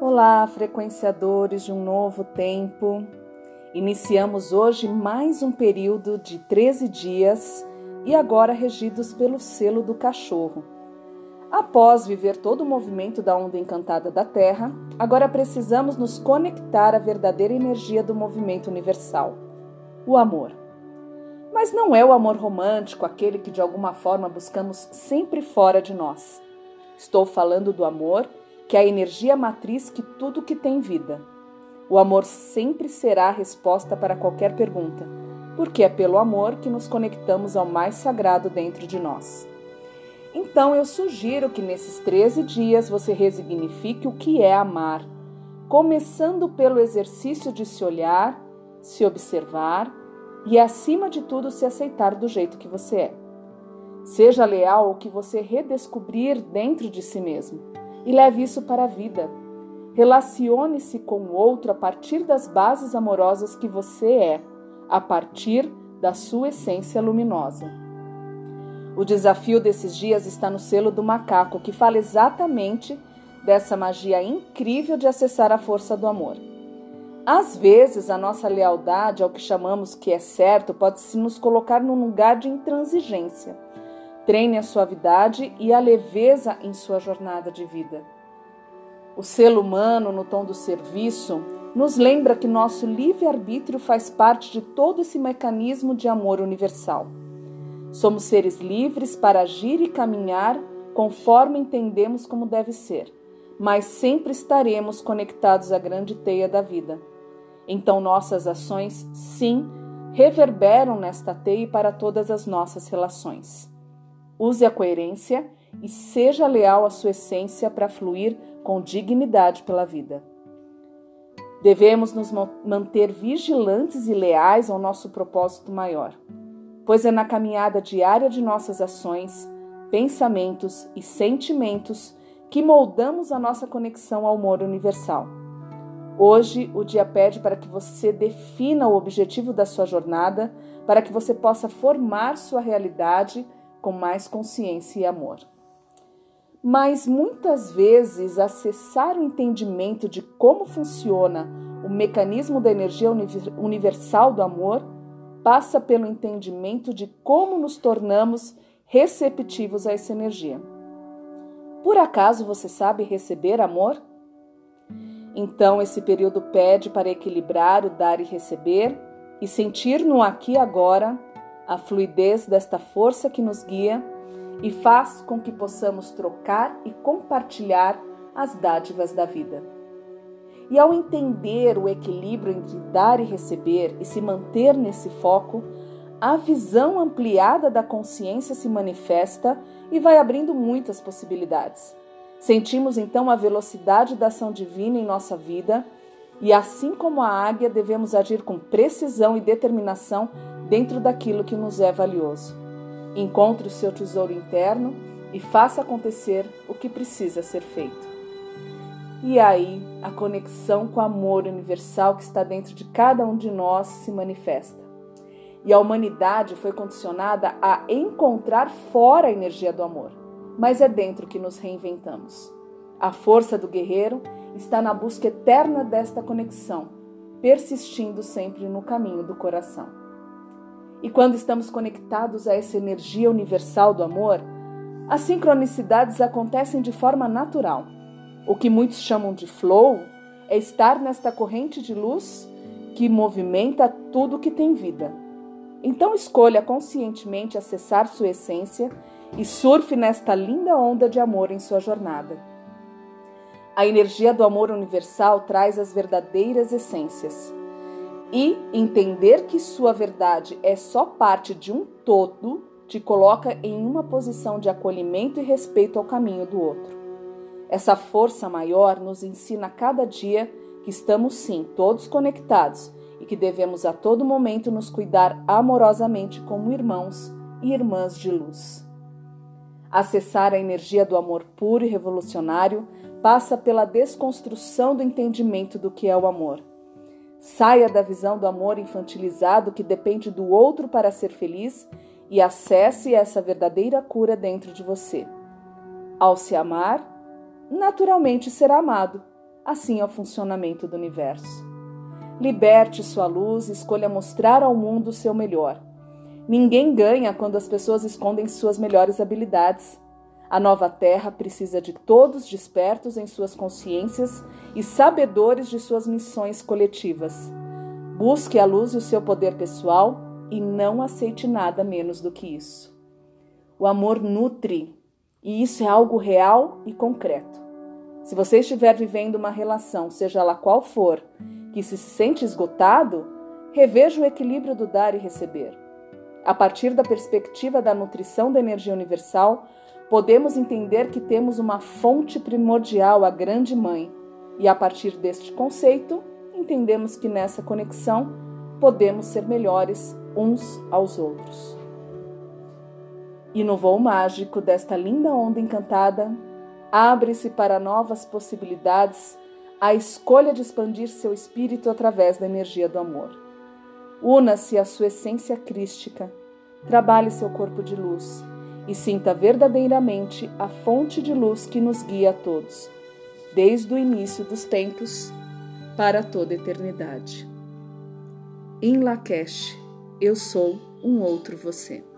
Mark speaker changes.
Speaker 1: Olá, frequenciadores de um novo tempo. Iniciamos hoje mais um período de 13 dias e agora regidos pelo selo do cachorro. Após viver todo o movimento da onda encantada da Terra, agora precisamos nos conectar à verdadeira energia do movimento universal, o amor. Mas não é o amor romântico aquele que de alguma forma buscamos sempre fora de nós. Estou falando do amor que é a energia matriz que tudo que tem vida. O amor sempre será a resposta para qualquer pergunta, porque é pelo amor que nos conectamos ao mais sagrado dentro de nós. Então eu sugiro que nesses 13 dias você resignifique o que é amar, começando pelo exercício de se olhar, se observar e, acima de tudo, se aceitar do jeito que você é. Seja leal ao que você redescobrir dentro de si mesmo e leve isso para a vida. Relacione-se com o outro a partir das bases amorosas que você é, a partir da sua essência luminosa. O desafio desses dias está no selo do macaco, que fala exatamente dessa magia incrível de acessar a força do amor. Às vezes, a nossa lealdade ao que chamamos que é certo pode se nos colocar num lugar de intransigência Treine a suavidade e a leveza em sua jornada de vida. O selo humano, no tom do serviço, nos lembra que nosso livre-arbítrio faz parte de todo esse mecanismo de amor universal. Somos seres livres para agir e caminhar conforme entendemos como deve ser, mas sempre estaremos conectados à grande teia da vida. Então, nossas ações, sim, reverberam nesta teia para todas as nossas relações. Use a coerência e seja leal à sua essência para fluir com dignidade pela vida. Devemos nos manter vigilantes e leais ao nosso propósito maior, pois é na caminhada diária de nossas ações, pensamentos e sentimentos que moldamos a nossa conexão ao amor universal. Hoje, o dia pede para que você defina o objetivo da sua jornada, para que você possa formar sua realidade com mais consciência e amor. Mas muitas vezes acessar o entendimento de como funciona o mecanismo da energia universal do amor passa pelo entendimento de como nos tornamos receptivos a essa energia. Por acaso você sabe receber amor? Então, esse período pede para equilibrar o dar e receber e sentir no aqui e agora a fluidez desta força que nos guia e faz com que possamos trocar e compartilhar as dádivas da vida. E ao entender o equilíbrio entre dar e receber e se manter nesse foco, a visão ampliada da consciência se manifesta e vai abrindo muitas possibilidades. Sentimos então a velocidade da ação divina em nossa vida e, assim como a águia, devemos agir com precisão e determinação dentro daquilo que nos é valioso. Encontre o seu tesouro interno e faça acontecer o que precisa ser feito. E aí, a conexão com o amor universal que está dentro de cada um de nós se manifesta. E a humanidade foi condicionada a encontrar fora a energia do amor, mas é dentro que nos reinventamos. A força do guerreiro está na busca eterna desta conexão, persistindo sempre no caminho do coração. E quando estamos conectados a essa energia universal do amor, as sincronicidades acontecem de forma natural. O que muitos chamam de flow é estar nesta corrente de luz que movimenta tudo que tem vida. Então escolha conscientemente acessar sua essência e surfe nesta linda onda de amor em sua jornada. A energia do amor universal traz as verdadeiras essências e entender que sua verdade é só parte de um todo te coloca em uma posição de acolhimento e respeito ao caminho do outro. Essa força maior nos ensina a cada dia que estamos sim todos conectados e que devemos a todo momento nos cuidar amorosamente como irmãos e irmãs de luz. Acessar a energia do amor puro e revolucionário passa pela desconstrução do entendimento do que é o amor Saia da visão do amor infantilizado que depende do outro para ser feliz e acesse essa verdadeira cura dentro de você. Ao se amar, naturalmente será amado, assim é o funcionamento do universo. Liberte sua luz e escolha mostrar ao mundo o seu melhor. Ninguém ganha quando as pessoas escondem suas melhores habilidades. A nova Terra precisa de todos despertos em suas consciências e sabedores de suas missões coletivas. Busque a luz e o seu poder pessoal e não aceite nada menos do que isso. O amor nutre e isso é algo real e concreto. Se você estiver vivendo uma relação, seja ela qual for, que se sente esgotado, reveja o equilíbrio do dar e receber. A partir da perspectiva da nutrição da energia universal, podemos entender que temos uma fonte primordial, a Grande Mãe, e a partir deste conceito, entendemos que nessa conexão podemos ser melhores uns aos outros. E no voo mágico desta linda onda encantada, abre-se para novas possibilidades a escolha de expandir seu espírito através da energia do amor. Una-se à sua essência crística, trabalhe seu corpo de luz e sinta verdadeiramente a fonte de luz que nos guia a todos, desde o início dos tempos para toda eternidade. Em Lakesh, eu sou um outro você.